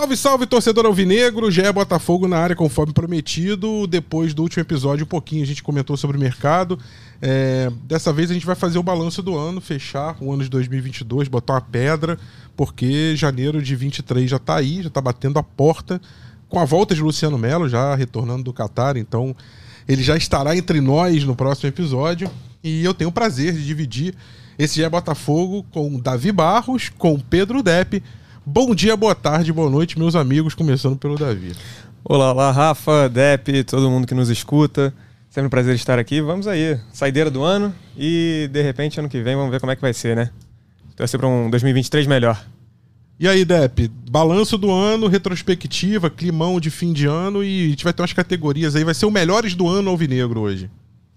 Salve, salve, torcedor alvinegro. Já é Botafogo na área, conforme prometido. Depois do último episódio, um pouquinho a gente comentou sobre o mercado. É, dessa vez a gente vai fazer o balanço do ano, fechar o ano de 2022, botar uma pedra, porque janeiro de 23 já tá aí, já tá batendo a porta. Com a volta de Luciano Melo, já retornando do Catar, então ele já estará entre nós no próximo episódio. E eu tenho o prazer de dividir esse Já é Botafogo com Davi Barros, com Pedro Depp. Bom dia, boa tarde, boa noite, meus amigos, começando pelo Davi. Olá, olá, Rafa, Depp, todo mundo que nos escuta. Sempre um prazer estar aqui. Vamos aí, saideira do ano e de repente ano que vem vamos ver como é que vai ser, né? Torcer para um 2023 melhor. E aí, Depp, balanço do ano, retrospectiva, climão de fim de ano e a gente vai ter umas categorias aí. Vai ser o melhores do ano alvinegro hoje.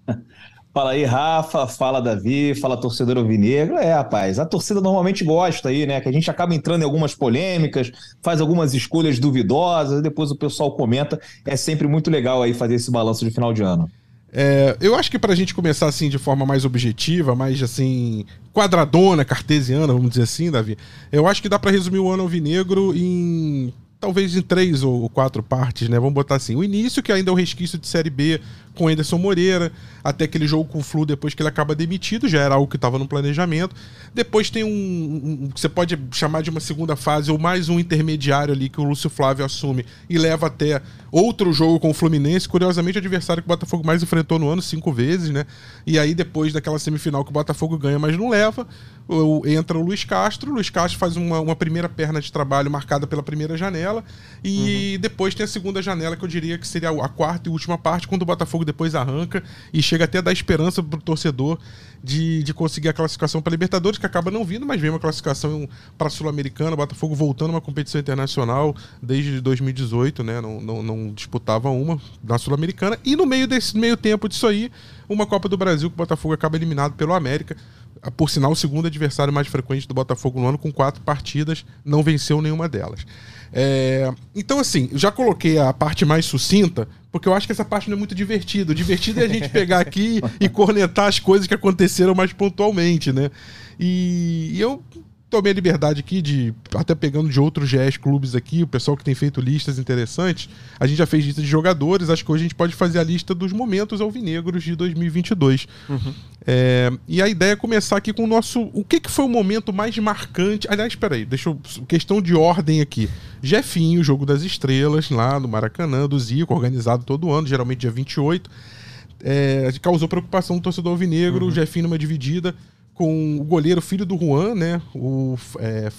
Fala aí, Rafa, fala Davi, fala torcedor alvinegro. É, rapaz, a torcida normalmente gosta aí, né? Que a gente acaba entrando em algumas polêmicas, faz algumas escolhas duvidosas, depois o pessoal comenta. É sempre muito legal aí fazer esse balanço de final de ano. É, eu acho que para a gente começar assim de forma mais objetiva, mais assim quadradona, cartesiana, vamos dizer assim, Davi, eu acho que dá para resumir o ano alvinegro em talvez em três ou quatro partes, né? Vamos botar assim: o início que ainda é um resquício de série B com Anderson Moreira, até aquele jogo com o Flu depois que ele acaba demitido, já era algo que estava no planejamento. Depois tem um, um, que você pode chamar de uma segunda fase ou mais um intermediário ali que o Lúcio Flávio assume e leva até outro jogo com o Fluminense, curiosamente o adversário que o Botafogo mais enfrentou no ano cinco vezes, né? E aí depois daquela semifinal que o Botafogo ganha, mas não leva, entra o Luiz Castro, o Luiz Castro faz uma, uma primeira perna de trabalho marcada pela primeira janela e uhum. depois tem a segunda janela que eu diria que seria a quarta e última parte quando o Botafogo Depois arranca e chega até a dar esperança pro torcedor de, de conseguir a classificação para Libertadores, que acaba não vindo, mas vem uma classificação para Sul-Americana, Botafogo voltando a uma competição internacional desde 2018, né? Não, não, não disputava uma na Sul-Americana. E no meio desse meio tempo disso aí, uma Copa do Brasil que o Botafogo acaba eliminado pelo América. Por sinal, o segundo adversário mais frequente do Botafogo no ano, com quatro partidas, não venceu nenhuma delas. É, então, assim, já coloquei a parte mais sucinta, porque eu acho que essa parte não é muito divertida. O divertido é a gente pegar aqui e cornetar as coisas que aconteceram mais pontualmente, né? E, e eu tomei a liberdade aqui de, até pegando de outros GS clubes aqui, o pessoal que tem feito listas interessantes, a gente já fez lista de jogadores, acho que hoje a gente pode fazer a lista dos momentos alvinegros de 2022. Uhum. É, e a ideia é começar aqui com o nosso, o que, que foi o momento mais marcante, aliás, espera aí, deixa eu, questão de ordem aqui. Jefinho, Jogo das Estrelas, lá no Maracanã, do Zico, organizado todo ano, geralmente dia 28, é, causou preocupação no torcedor alvinegro, uhum. o Jefinho numa dividida, com o goleiro filho do Juan, né? O é,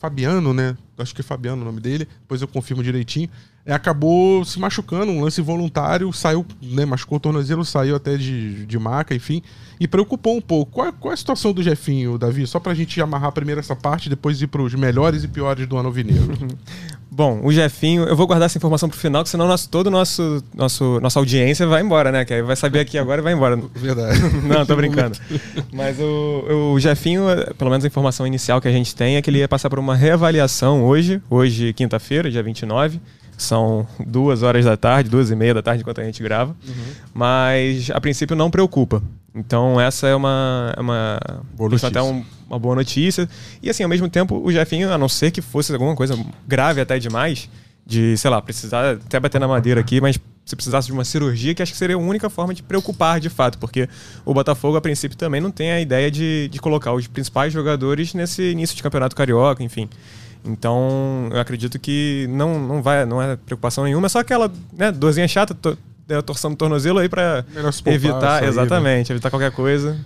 Fabiano, né? Acho que é Fabiano o nome dele, depois eu confirmo direitinho. É, acabou se machucando, um lance voluntário, saiu, né? Machucou o tornozelo, saiu até de, de maca, enfim. E preocupou um pouco. Qual, qual é a situação do Jefinho, Davi? Só pra gente amarrar primeiro essa parte, depois ir pros melhores e piores do ano alvinegro. Bom, o Jefinho, eu vou guardar essa informação pro final, que senão nosso, todo nosso, nosso nossa audiência vai embora, né? Que aí vai saber aqui agora e vai embora. Verdade. Não, tô brincando. Mas o, o Jefinho, pelo menos a informação inicial que a gente tem é que ele ia passar por uma reavaliação hoje, hoje quinta-feira, dia 29. São duas horas da tarde, duas e meia da tarde enquanto a gente grava. Uhum. Mas a princípio não preocupa. Então essa é uma, é uma, boa até um, uma boa notícia. E assim, ao mesmo tempo, o Jefinho, a não ser que fosse alguma coisa grave até demais, de, sei lá, precisar até bater na madeira aqui, mas se precisasse de uma cirurgia, que acho que seria a única forma de preocupar de fato, porque o Botafogo, a princípio, também não tem a ideia de, de colocar os principais jogadores nesse início de campeonato carioca, enfim. Então, eu acredito que não, não vai, não é preocupação nenhuma, é só aquela né, dorzinha chata, né, torção no tornozelo aí para evitar, exatamente, né? evitar qualquer coisa.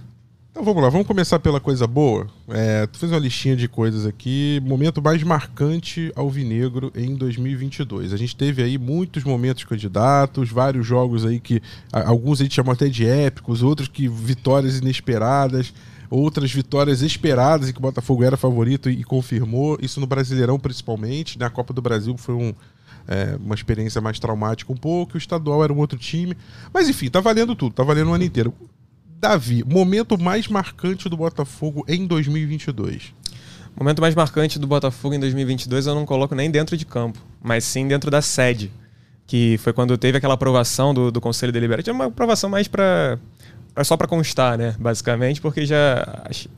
Então vamos lá, vamos começar pela coisa boa. É, tu fez uma listinha de coisas aqui. Momento mais marcante alvinegro em 2022. A gente teve aí muitos momentos candidatos, vários jogos aí que alguns a gente chamou até de épicos, outros que vitórias inesperadas, outras vitórias esperadas e que o Botafogo era favorito e, e confirmou. Isso no Brasileirão principalmente. Na Copa do Brasil foi um, é, uma experiência mais traumática um pouco, o estadual era um outro time. Mas enfim, tá valendo tudo, tá valendo o ano inteiro. Davi, momento mais marcante do Botafogo em 2022. O momento mais marcante do Botafogo em 2022 eu não coloco nem dentro de campo, mas sim dentro da sede, que foi quando teve aquela aprovação do, do Conselho Deliberativo, uma aprovação mais para só para constar, né, basicamente, porque já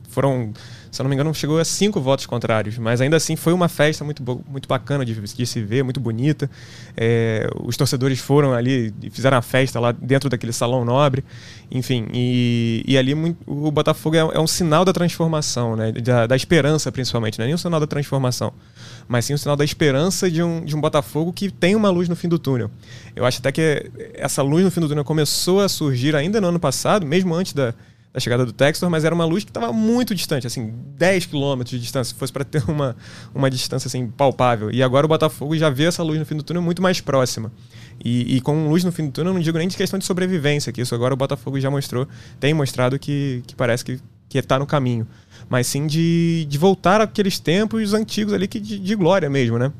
foram se eu não me engano, chegou a cinco votos contrários. Mas ainda assim foi uma festa muito, muito bacana de, de se ver, muito bonita. É, os torcedores foram ali e fizeram a festa lá dentro daquele salão nobre. Enfim, e, e ali muito, o Botafogo é, é, um sinal da transformação, né? da, da esperança principalmente. Não é nem um sinal da transformação, mas sim um sinal da esperança de um, de um Botafogo que tem uma luz no fim do túnel. Eu acho até que essa luz no fim do túnel começou a surgir ainda no ano passado, mesmo antes da da chegada do Textor, mas era uma luz que estava muito distante, assim, 10 quilômetros de distância, se fosse para ter uma, uma distância assim palpável. E agora o Botafogo já vê essa luz no fim do túnel muito mais próxima. E, e, com luz no fim do túnel, não digo nem de questão de sobrevivência, que isso agora o Botafogo já mostrou, tem mostrado que, que parece que que está no caminho, mas sim de, de voltar àqueles tempos antigos ali que de, de glória mesmo, né?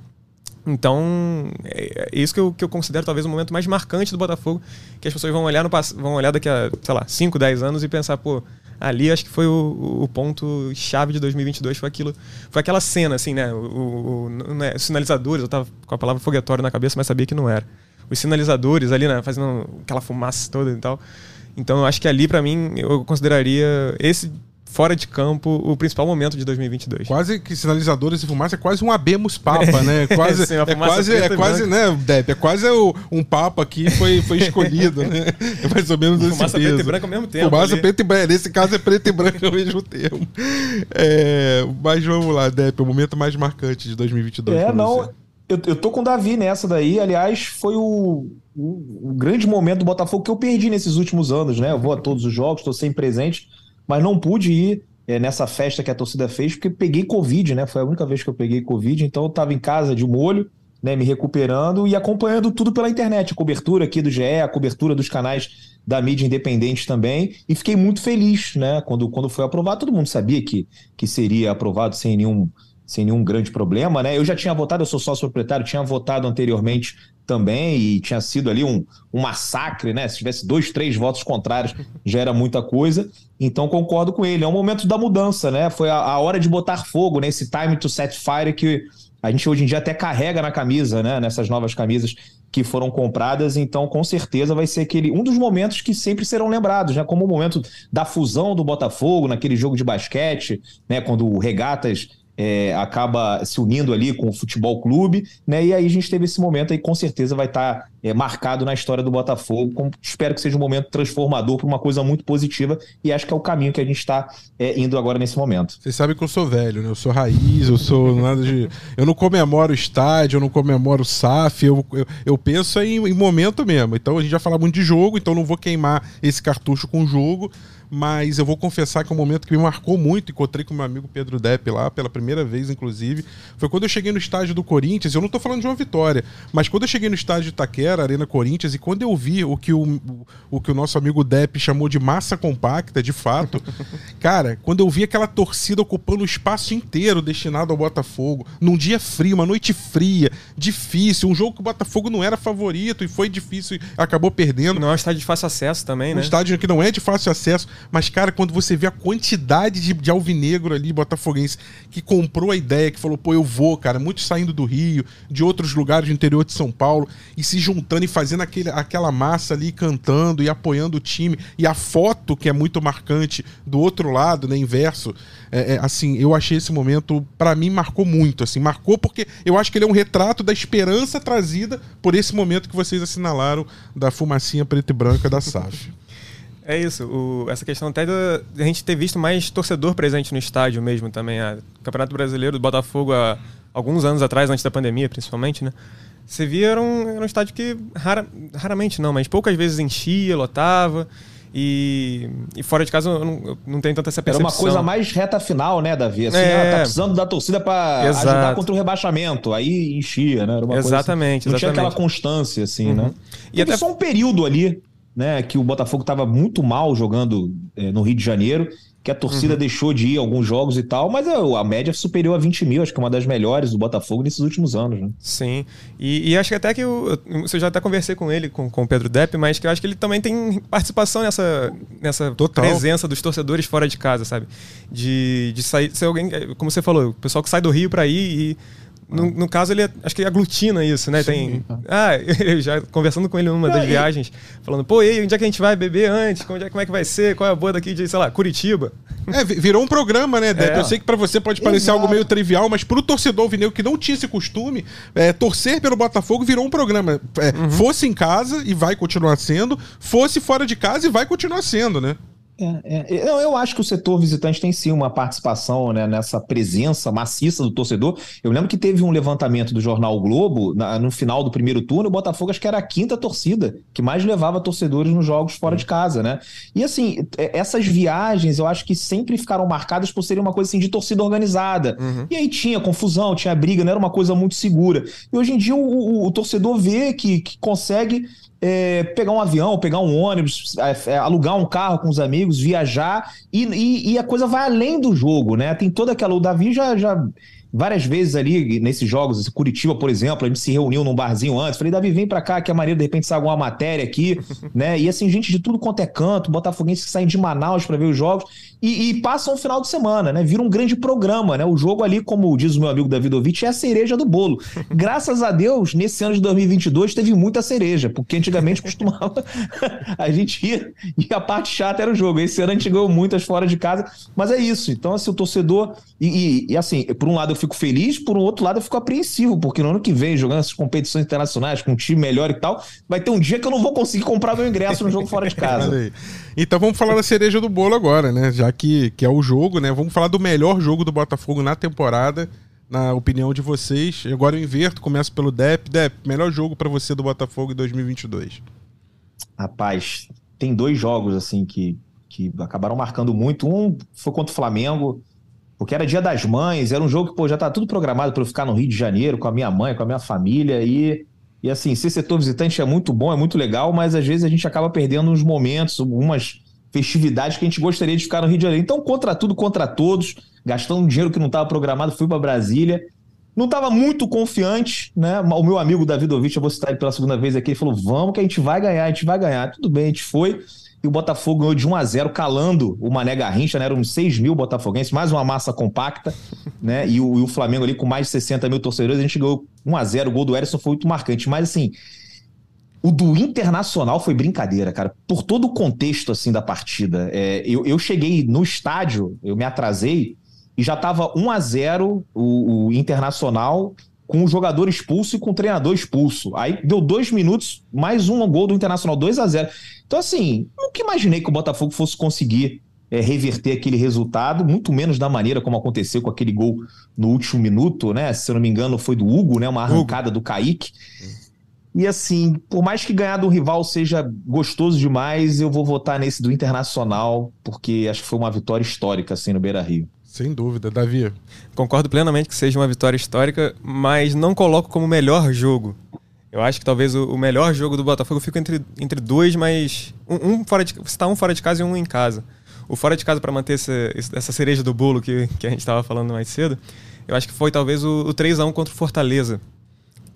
Então, é, é isso que eu, que eu considero talvez o momento mais marcante do Botafogo, que as pessoas vão olhar, no, vão olhar daqui a, sei lá, 5, 10 anos e pensar, pô, ali acho que foi o, o ponto chave de 2022, foi aquilo, foi aquela cena, assim, né, o, o, né, os sinalizadores, eu tava com a palavra foguetório na cabeça, mas sabia que não era. Os sinalizadores ali, né, fazendo aquela fumaça toda e tal. Então, eu acho que ali, para mim, eu consideraria esse fora de campo o principal momento de 2022. Quase que sinalizadores e fumaça é quase um abemos papa, né? Quase, Sim, é quase, é quase, né, Depp, é quase o, um papa que foi, foi escolhido, né? É mais ou menos esse Fumaça preto e branco ao mesmo tempo. Fumaça ali. preto e branco, nesse caso é preto e branco ao mesmo tempo. É, mas vamos lá, Depp, o momento mais marcante de 2022 É, não... Eu, eu tô com o Davi nessa daí. Aliás, foi o, o, o grande momento do Botafogo que eu perdi nesses últimos anos, né? Eu vou a todos os jogos, estou sempre presente mas não pude ir é, nessa festa que a torcida fez, porque peguei Covid, né? Foi a única vez que eu peguei Covid, então eu estava em casa de molho, né, me recuperando e acompanhando tudo pela internet, a cobertura aqui do GE, a cobertura dos canais da mídia independente também, e fiquei muito feliz, né? Quando, quando foi aprovado, todo mundo sabia que, que seria aprovado sem nenhum, sem nenhum grande problema, né? Eu já tinha votado, eu sou sócio proprietário, tinha votado anteriormente também e tinha sido ali um, um massacre, né? Se tivesse dois, três votos contrários, já era muita coisa. Então concordo com ele. É um momento da mudança, né? Foi a, a hora de botar fogo nesse né? time to set fire que a gente hoje em dia até carrega na camisa, né? Nessas novas camisas que foram compradas, então com certeza vai ser aquele um dos momentos que sempre serão lembrados, né? Como o momento da fusão do Botafogo naquele jogo de basquete, né? Quando o Regatas é, acaba se unindo ali com o futebol clube, né? E aí a gente teve esse momento aí, com certeza vai estar tá, é, marcado na história do Botafogo. Espero que seja um momento transformador para uma coisa muito positiva e acho que é o caminho que a gente está é, indo agora nesse momento. Vocês sabem que eu sou velho, né? Eu sou raiz, eu sou nada de. Eu não comemoro estádio, eu não comemoro SAF, eu, eu, eu penso em, em momento mesmo. Então a gente já fala muito de jogo, então não vou queimar esse cartucho com o jogo mas eu vou confessar que é um momento que me marcou muito. Encontrei com meu amigo Pedro Depp lá pela primeira vez, inclusive. Foi quando eu cheguei no estádio do Corinthians. Eu não tô falando de uma vitória, mas quando eu cheguei no estádio de Itaquera, Arena Corinthians, e quando eu vi o que o, o, que o nosso amigo Depp chamou de massa compacta, de fato, cara, quando eu vi aquela torcida ocupando o espaço inteiro destinado ao Botafogo, num dia frio, uma noite fria, difícil, um jogo que o Botafogo não era favorito e foi difícil e acabou perdendo. Não é um estádio de fácil acesso também, né? Um estádio que não é de fácil acesso. Mas, cara, quando você vê a quantidade de, de alvinegro ali, botafoguense, que comprou a ideia, que falou, pô, eu vou, cara, muitos saindo do Rio, de outros lugares do interior de São Paulo, e se juntando e fazendo aquele, aquela massa ali, cantando e apoiando o time, e a foto, que é muito marcante, do outro lado, né, inverso, é, é, assim, eu achei esse momento, para mim, marcou muito, assim, marcou porque eu acho que ele é um retrato da esperança trazida por esse momento que vocês assinalaram da fumacinha preta e branca da SAF. É isso, o, essa questão até da a gente ter visto mais torcedor presente no estádio mesmo também. A Campeonato Brasileiro do Botafogo há alguns anos atrás, antes da pandemia principalmente, né? Você via era um, era um estádio que rara, raramente não, mas poucas vezes enchia, lotava. E, e fora de casa eu não, eu não tenho tanta essa percepção. Era uma coisa mais reta final, né, Davi? Assim, é... ah, tá precisando da torcida para ajudar contra o rebaixamento. Aí enchia, né? Era uma exatamente, coisa assim, não exatamente. tinha aquela constância, assim, uhum. né? E até só um período ali né, que o Botafogo estava muito mal jogando é, no Rio de Janeiro, que a torcida uhum. deixou de ir a alguns jogos e tal, mas a, a média superior a 20 mil, acho que é uma das melhores do Botafogo nesses últimos anos. Né? Sim, e, e acho que até que eu, eu já até conversei com ele, com, com o Pedro Depp, mas que eu acho que ele também tem participação nessa, nessa presença dos torcedores fora de casa, sabe? De, de sair, ser alguém, como você falou, o pessoal que sai do Rio para ir e no, no, caso, ele acho que aglutina isso, né? Sim, Tem. Ah, eu já conversando com ele numa das viagens, falando, pô, e aí, onde é que a gente vai beber antes? Como é, como é que vai ser? Qual é a boa daqui de, sei lá, Curitiba? É, virou um programa, né, Depp? É. Eu sei que para você pode parecer Exato. algo meio trivial, mas pro torcedor vinil que não tinha esse costume, é, torcer pelo Botafogo virou um programa. É, uhum. Fosse em casa e vai continuar sendo, fosse fora de casa e vai continuar sendo, né? É, é, eu, eu acho que o setor visitante tem sim uma participação né, nessa presença maciça do torcedor. Eu lembro que teve um levantamento do jornal o Globo na, no final do primeiro turno. O Botafogo acho que era a quinta torcida que mais levava torcedores nos jogos fora de casa, né? E assim, é, essas viagens eu acho que sempre ficaram marcadas por serem uma coisa assim de torcida organizada. Uhum. E aí tinha confusão, tinha briga, não era uma coisa muito segura. E hoje em dia o, o, o torcedor vê que, que consegue é, pegar um avião, pegar um ônibus, é, é, alugar um carro com os amigos, viajar, e, e, e, a coisa vai além do jogo, né? Tem toda aquela. O Davi já, já várias vezes ali nesses jogos, Curitiba, por exemplo, a gente se reuniu num barzinho antes. Falei, Davi, vem pra cá, que é maneiro, de repente, sair alguma matéria aqui, né? E assim, gente de tudo quanto é canto, botafoguenses que saem de Manaus para ver os jogos e, e passam um final de semana, né? Vira um grande programa, né? O jogo ali, como diz o meu amigo Davidovich, é a cereja do bolo. Graças a Deus, nesse ano de 2022 teve muita cereja, porque antigamente costumava a gente ia e a parte chata era o jogo. Esse ano a gente ganhou muitas fora de casa, mas é isso. Então, assim, o torcedor. E, e, e assim, por um lado eu fico feliz, por um outro lado eu fico apreensivo, porque no ano que vem, jogando essas competições internacionais com um time melhor e tal, vai ter um dia que eu não vou conseguir comprar meu ingresso no jogo fora de casa. Então vamos falar da cereja do bolo agora, né? Já que, que é o jogo, né? Vamos falar do melhor jogo do Botafogo na temporada, na opinião de vocês. Agora eu inverto, começo pelo Dep. Dep, melhor jogo para você do Botafogo em 2022. Rapaz, tem dois jogos assim que, que acabaram marcando muito. Um foi contra o Flamengo, porque era dia das mães, era um jogo que pô, já tá tudo programado para eu ficar no Rio de Janeiro com a minha mãe, com a minha família e e assim, ser setor visitante é muito bom, é muito legal, mas às vezes a gente acaba perdendo uns momentos, algumas festividades que a gente gostaria de ficar no Rio de Janeiro. Então, contra tudo, contra todos, gastando dinheiro que não estava programado, fui para Brasília. Não estava muito confiante, né? O meu amigo Davidovich, eu vou citar ele pela segunda vez aqui, ele falou: vamos que a gente vai ganhar, a gente vai ganhar. Tudo bem, a gente foi. E o Botafogo ganhou de 1 a 0 calando o Mané Garrincha, né? Eram uns 6 mil botafoguenses, mais uma massa compacta, né? E o, e o Flamengo ali com mais de 60 mil torcedores, a gente ganhou 1 a 0 O gol do Erisson foi muito marcante. Mas assim, o do Internacional foi brincadeira, cara. Por todo o contexto assim da partida. É, eu, eu cheguei no estádio, eu me atrasei, e já estava 1 a 0 o, o Internacional com o jogador expulso e com o treinador expulso. Aí deu dois minutos, mais um gol do Internacional, 2 a 0 Então, assim, nunca imaginei que o Botafogo fosse conseguir é, reverter aquele resultado, muito menos da maneira como aconteceu com aquele gol no último minuto, né? Se eu não me engano, foi do Hugo, né? Uma arrancada Hugo. do Kaique. E assim, por mais que ganhar do rival seja gostoso demais, eu vou votar nesse do Internacional, porque acho que foi uma vitória histórica assim no Beira Rio. Sem dúvida, Davi. Concordo plenamente que seja uma vitória histórica, mas não coloco como melhor jogo. Eu acho que talvez o, melhor jogo do Botafogo fica entre, entre dois, mas um, um fora de você está um fora de casa e um em casa. O fora de casa para manter essa, essa cereja do bolo que, que a gente estava falando mais cedo, eu acho que foi talvez o, o 3 a 1 contra o Fortaleza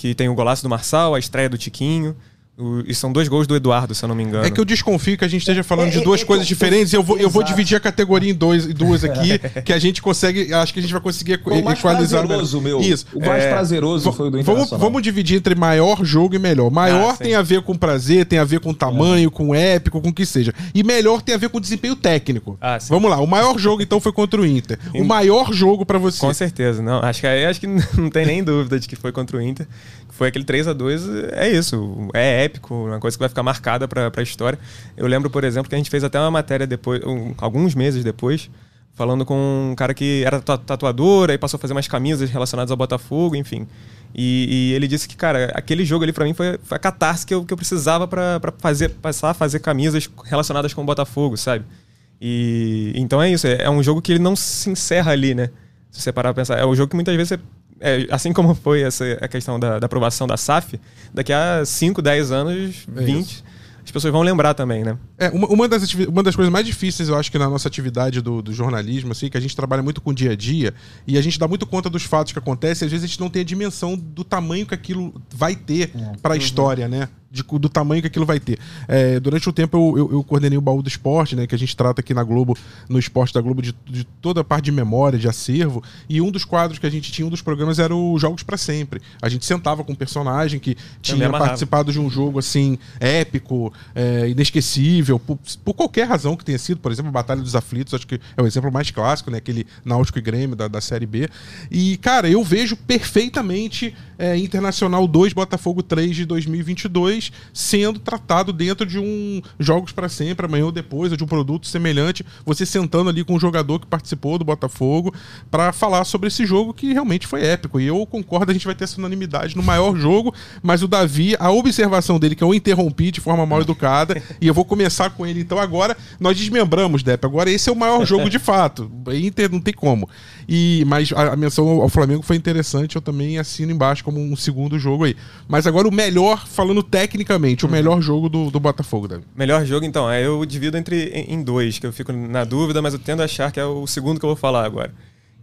que tem o golaço do Marçal, a estreia do Tiquinho. O, e são dois gols do Eduardo, se eu não me engano. É que eu desconfio que a gente esteja falando é, de duas é, coisas diferentes. Eu vou, eu vou dividir a categoria em dois, duas aqui, que a gente consegue. Acho que a gente vai conseguir o mais equalizar. Prazeroso, meu. Isso. O mais é, prazeroso foi o do vamos, vamos dividir entre maior jogo e melhor. Maior ah, tem a ver com prazer, tem a ver com tamanho, é. com épico, com o que seja. E melhor tem a ver com desempenho técnico. Ah, vamos lá. O maior jogo, então, foi contra o Inter. O maior jogo para você. Com certeza. Não, acho que, acho que não tem nem dúvida de que foi contra o Inter foi aquele 3 a 2 é isso. É épico, uma coisa que vai ficar marcada para a história. Eu lembro, por exemplo, que a gente fez até uma matéria depois, um, alguns meses depois, falando com um cara que era tatuador, aí passou a fazer umas camisas relacionadas ao Botafogo, enfim. E, e ele disse que, cara, aquele jogo ali para mim foi, foi, a catarse que eu, que eu precisava para fazer, passar a fazer camisas relacionadas com o Botafogo, sabe? E então é isso, é, é um jogo que ele não se encerra ali, né? Se você parar pra pensar, é um jogo que muitas vezes você é, assim como foi essa a questão da, da, aprovação da SAF, daqui a 5, 10 anos, 20, é as pessoas vão lembrar também, né? É, uma, uma, das, uma das coisas mais difíceis, eu acho que na nossa atividade do, do, jornalismo, assim, que a gente trabalha muito com o dia a dia e a gente dá muito conta dos fatos que acontecem, e às vezes a gente não tem a dimensão do tamanho que aquilo vai ter é. para a uhum. história, né? De, do tamanho que aquilo vai ter. É, durante o tempo eu, eu, eu, coordenei o baú do esporte, né? Que a gente trata aqui na Globo, no esporte da Globo, de, de, toda a parte de memória, de acervo. E um dos quadros que a gente tinha, um dos programas, era o Jogos para Sempre. A gente sentava com um personagem que tinha participado de um jogo assim, épico, é, inesquecível, por, por, qualquer razão que tenha sido, por exemplo, a Batalha dos Aflitos, acho que é o exemplo mais clássico, né? Aquele Náutico e Grêmio da, da Série B. E, cara, eu vejo perfeitamente é, Internacional 2, Botafogo 3 de 2022 sendo tratado dentro de um Jogos para Sempre, amanhã ou depois, ou de um produto semelhante, você sentando ali com um jogador que participou do Botafogo para falar sobre esse jogo que realmente foi épico. E eu concordo, a gente vai ter essa unanimidade no maior jogo, mas o Davi, a observação dele, que eu interrompi de forma mal educada, e eu vou começar com ele então agora, nós desmembramos, Depp. Agora esse é o maior jogo de fato. Inter não tem como. E, mas a, a menção ao Flamengo foi interessante, eu também assino embaixo como um segundo jogo aí. Mas agora o melhor, falando tecnicamente, o uhum. melhor jogo do, do Botafogo, Davi. Melhor jogo, então, é, eu divido entre em, dois, que eu fico na dúvida, mas eu tendo a achar que é o segundo que eu vou falar agora.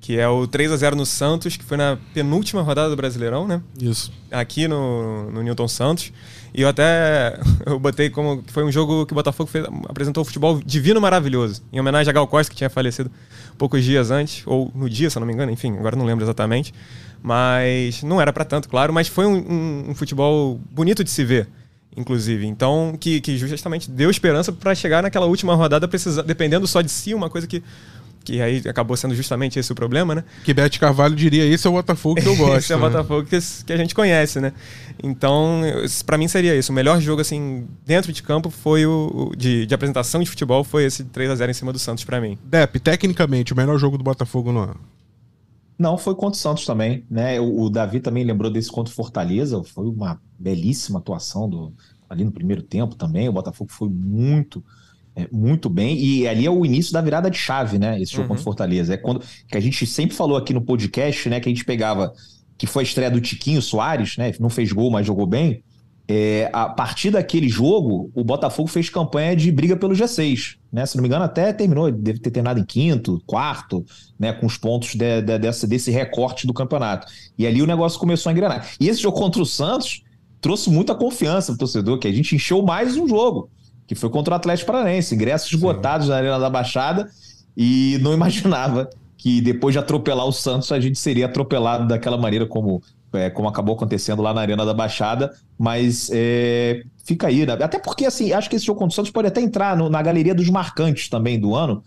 Que é o 3 a 0 no Santos, que foi na penúltima rodada do Brasileirão, né? Isso. Aqui no, no Newton Santos. E eu até eu botei como que foi um jogo que o Botafogo fez, apresentou um futebol divino maravilhoso, em homenagem a Gal Costa, que tinha falecido poucos dias antes, ou no dia, se eu não me engano, enfim, agora não lembro exatamente. Mas não era para tanto, claro, mas foi um, um, um, futebol bonito de se ver, inclusive. Então, que, que justamente deu esperança para chegar naquela última rodada, precisa, dependendo só de si, uma coisa que que aí acabou sendo justamente esse o problema, né? Que Bete Carvalho diria: esse é o Botafogo que eu gosto. esse é o né? Botafogo que, que, a gente conhece, né? Então, para mim seria isso. O melhor jogo, assim, dentro de campo foi o. de, de apresentação de futebol foi esse 3 a 0 em cima do Santos, para mim. Depp, tecnicamente, o melhor jogo do Botafogo no ano. Não, foi contra o Santos também, né? O, o, Davi também lembrou desse contra o Fortaleza, foi uma belíssima atuação do, ali no primeiro tempo também. O Botafogo foi muito muito bem. E ali é o início da virada de chave, né? Esse jogo uhum. contra Fortaleza. É quando que a gente sempre falou aqui no podcast, né? Que a gente pegava, que foi a estreia do Tiquinho Soares, né? Não fez gol, mas jogou bem. É, a partir daquele jogo, o Botafogo fez campanha de briga pelo G6. Né? Se não me engano, até terminou, deve ter terminado em quinto, quarto, né? com os pontos de, de, dessa, desse recorte do campeonato. E ali o negócio começou a engrenar. E esse jogo contra o Santos trouxe muita confiança pro torcedor, que a gente encheu mais um jogo que foi contra o Atlético Paranaense. Ingressos esgotados Sim. na Arena da Baixada e não imaginava que depois de atropelar o Santos, a gente seria atropelado daquela maneira como, é, como acabou acontecendo lá na Arena da Baixada. Mas é, fica aí, né? Até porque, assim, acho que esse jogo contra o Santos pode até entrar no, na galeria dos marcantes também do ano,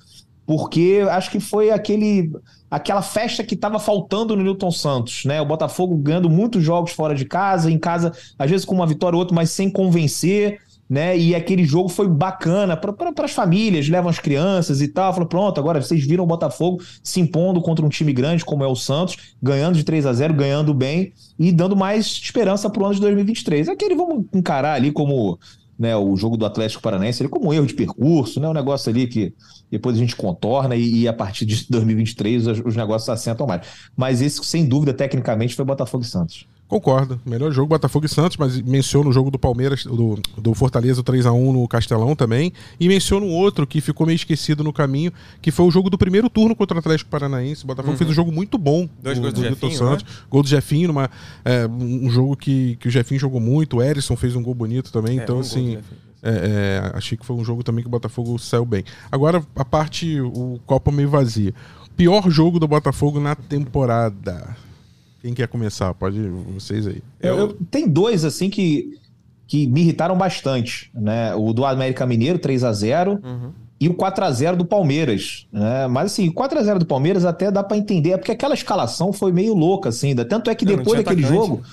porque acho que foi aquele aquela festa que estava faltando no Newton Santos, né? O Botafogo ganhando muitos jogos fora de casa, em casa, às vezes com uma vitória ou outra, mas sem convencer né? E aquele jogo foi bacana para as famílias, levam as crianças e tal. Falou, pronto, agora vocês viram o Botafogo se impondo contra um time grande como é o Santos, ganhando de 3 a 0 ganhando bem e dando mais esperança para o ano de 2023. Aquele vamos encarar ali como né, o jogo do Atlético Paranaense, como um erro de percurso, né? Um negócio ali que depois a gente contorna e, e a partir de 2023 os, os negócios assentam mais. Mas esse, sem dúvida, tecnicamente, foi Botafogo e Santos. Concordo. Melhor jogo Botafogo e Santos, mas menciono o jogo do Palmeiras, do, do Fortaleza 3 a 1 no Castelão também. E menciono outro que ficou meio esquecido no caminho, que foi o jogo do primeiro turno contra o Atlético Paranaense. O Botafogo uhum. fez um jogo muito bom. Dois gols do, do Jefinho, Santos. Né? Gol do Jefinho, numa, é, um jogo que, que o Jefinho jogou muito. O Erisson fez um gol bonito também. É, então, um assim. É, é, achei que foi um jogo também que o Botafogo saiu bem. Agora, a parte, o copo meio vazio. Pior jogo do Botafogo na temporada. Quem quer começar? Pode vocês aí. Eu, eu, tem dois assim que, que me irritaram bastante, né? O do América Mineiro 3 a 0 uhum. e o 4 a 0 do Palmeiras, né? Mas assim, o 4 a 0 do Palmeiras até dá para entender, é porque aquela escalação foi meio louca assim, tanto é que depois daquele atacante. jogo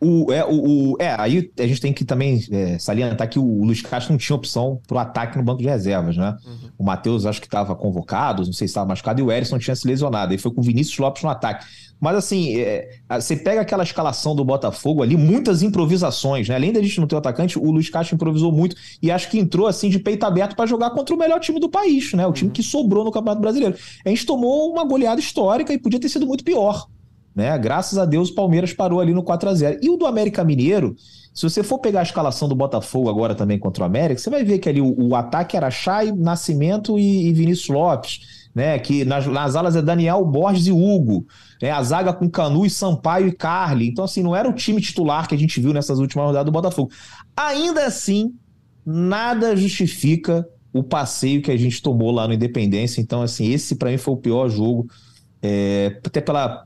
o, é, o, o, é, aí a gente tem que também é, salientar que o Luiz Castro não tinha opção para o ataque no banco de reservas, né? Uhum. O Matheus acho que estava convocado, não sei se estava machucado, e o Erisson tinha se lesionado. Aí foi com o Vinícius Lopes no ataque. Mas assim, é, você pega aquela escalação do Botafogo ali, muitas improvisações, né? Além da gente não ter o atacante, o Luiz Castro improvisou muito e acho que entrou assim de peito aberto para jogar contra o melhor time do país, né? O time uhum. que sobrou no Campeonato Brasileiro. A gente tomou uma goleada histórica e podia ter sido muito pior. Né? Graças a Deus o Palmeiras parou ali no 4 a 0 E o do América Mineiro, Se você for pegar a escalação do Botafogo agora também contra o América, você vai ver que ali o, o ataque era Chay, Nascimento e, e Vinícius Lopes, né? Que nas, nas alas é Daniel Borges e Hugo. Né? A zaga com Canu e Sampaio e Carly. Então, assim, não era o time titular que a gente viu nessas últimas rodadas do Botafogo. Ainda assim, nada justifica o passeio que a gente tomou lá no Independência. Então, assim, esse para mim foi o pior jogo. É, até pela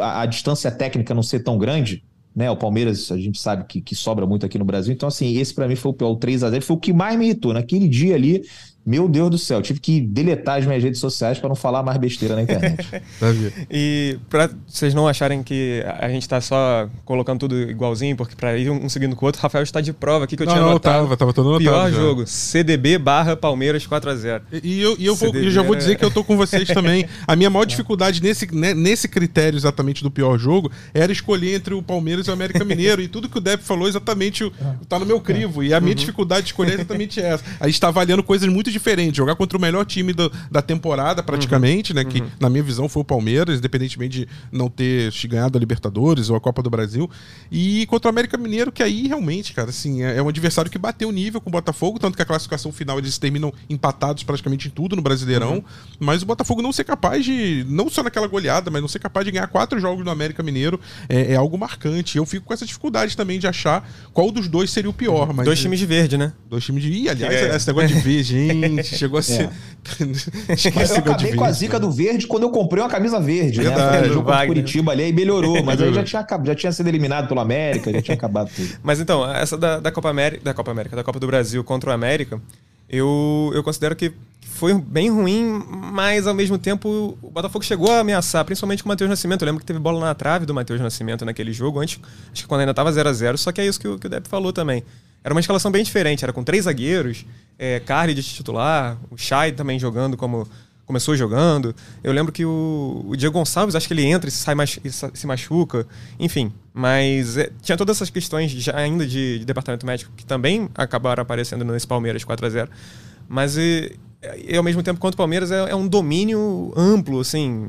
a, a, distância técnica não ser tão grande, né? O Palmeiras, a gente sabe que, que sobra muito aqui no Brasil. Então, assim, esse para mim foi o pior. O 3 a 0 foi o que mais me irritou. Naquele dia ali, meu Deus do céu, tive que deletar as minhas redes sociais para não falar mais besteira na internet. e para vocês não acharem que a gente está só colocando tudo igualzinho, porque para ir um seguindo com o outro, Rafael está de prova aqui que eu não, tinha não. Tava, tava todo Pior já. jogo, CDB barra Palmeiras 4x0. E, eu, e eu, vou, eu já vou dizer que eu tô com vocês também. A minha maior dificuldade nesse, né, nesse critério exatamente do pior jogo era escolher entre o Palmeiras e o América Mineiro. e tudo que o Deb falou exatamente tá no meu crivo. E a minha uhum. dificuldade de escolher é exatamente essa. A gente está avaliando coisas muito diferente. Jogar contra o melhor time do, da temporada, praticamente, uhum. né? Que, uhum. na minha visão, foi o Palmeiras, independentemente de não ter ganhado a Libertadores ou a Copa do Brasil. E contra o América Mineiro, que aí realmente, cara, assim, é, é um adversário que bateu o nível com o Botafogo, tanto que a classificação final eles terminam empatados praticamente em tudo no Brasileirão. Uhum. Mas o Botafogo não ser capaz de, não só naquela goleada, mas não ser capaz de ganhar quatro jogos no América Mineiro é, é algo marcante. Eu fico com essa dificuldade também de achar qual dos dois seria o pior. Mas, dois times de verde, né? Dois times de. Ih, aliás, é. esse negócio de verde, gente, chegou a ser. É. mas eu acabei com a zica do verde quando eu comprei uma camisa verde, né? Verdade, né? O jogo Curitiba ali e melhorou, mas aí já tinha, já tinha sido eliminado pelo América, já tinha acabado tudo. Mas então, essa da, da Copa América, da Copa América, da Copa do Brasil contra o América, eu, eu considero que foi bem ruim, mas ao mesmo tempo o Botafogo chegou a ameaçar, principalmente com o Matheus Nascimento. Eu lembro que teve bola na trave do Matheus Nascimento naquele jogo, antes, acho que quando ainda estava 0 a 0 só que é isso que o, que o Depp falou também. Era uma escalação bem diferente, era com três zagueiros, é, Carly de titular, o Chay também jogando como começou jogando. Eu lembro que o, o Diego Gonçalves, acho que ele entra e, sai mach, e se machuca, enfim. Mas é, tinha todas essas questões já ainda de, de, departamento médico que também acabaram aparecendo nesse Palmeiras 4 a 0 Mas e, e ao mesmo tempo, quanto o Palmeiras é, é, um domínio amplo, assim,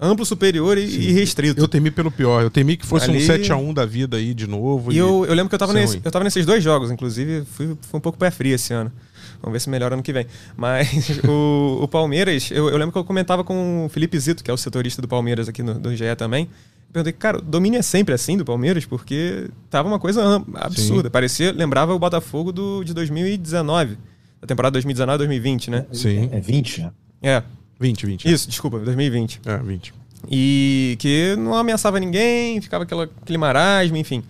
amplo, superior e, restrito. Eu temi pelo pior, eu temi que fosse Ali... um 7x1 da vida aí de novo. E, e eu, eu lembro que eu tava, nesse, eu tava nesses dois jogos, inclusive, fui, fui um pouco pé frio esse ano. Vamos ver se melhora ano que vem. Mas o, o Palmeiras, eu, eu, lembro que eu comentava com o Felipe Zito, que é o setorista do Palmeiras aqui no, do GE também. Eu perguntei, cara, o domínio é sempre assim do Palmeiras? Porque tava uma coisa absurda. Sim. Parecia, lembrava o Botafogo do, de 2019 da temporada 2019 2020, né? Sim. É 20, né? É. 20, 20. Isso, desculpa, 2020. É, 20. E que não ameaçava ninguém, ficava aquela, aquele marasmo, enfim.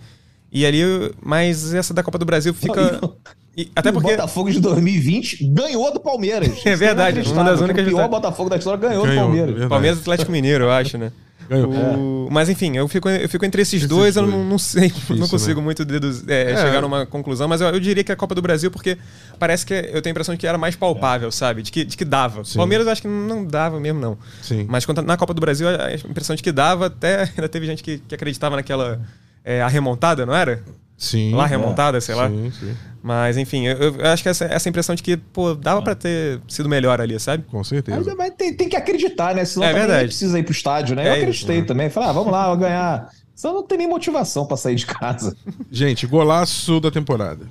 E ali, mas essa da Copa do Brasil fica. Não, e, até porque. O Botafogo de 2020 ganhou do Palmeiras. é verdade, uma das únicas. O pior Botafogo da história ganhou, ganhou do Palmeiras. Palmeiras Atlético Mineiro, eu acho, né? O... Mas enfim, eu fico, eu fico entre esses, esses dois, dois, eu não, não sei, Difícil, não consigo né? muito deduz, é, é. chegar numa conclusão, mas eu, eu, diria que é a Copa do Brasil, porque parece que eu tenho a impressão de que era mais palpável, é. sabe? De que, de que dava. Sim. Palmeiras eu acho que não dava mesmo, não. Sim. Mas na Copa do Brasil, a impressão de que dava, até ainda teve gente que, que acreditava naquela é, a remontada, não era? Sim. Lá remontada, sei lá. Sim, sim. Mas, enfim, eu, eu, acho que essa, essa impressão de que, pô, dava ah. para ter sido melhor ali, sabe? Com certeza. Mas, tem, tem que acreditar, né? Senão é verdade. precisa ir pro estádio, né? É eu acreditei isso, também. Falei, ah, vamos lá, vou ganhar. Senão não tem nem motivação para sair de casa. Gente, golaço da temporada.